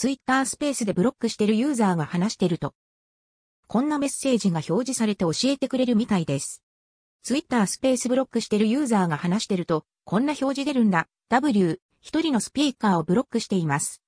ツイッタースペースでブロックしてるユーザーが話してると。こんなメッセージが表示されて教えてくれるみたいです。ツイッタースペースブロックしてるユーザーが話してると、こんな表示出るんだ。W、一人のスピーカーをブロックしています。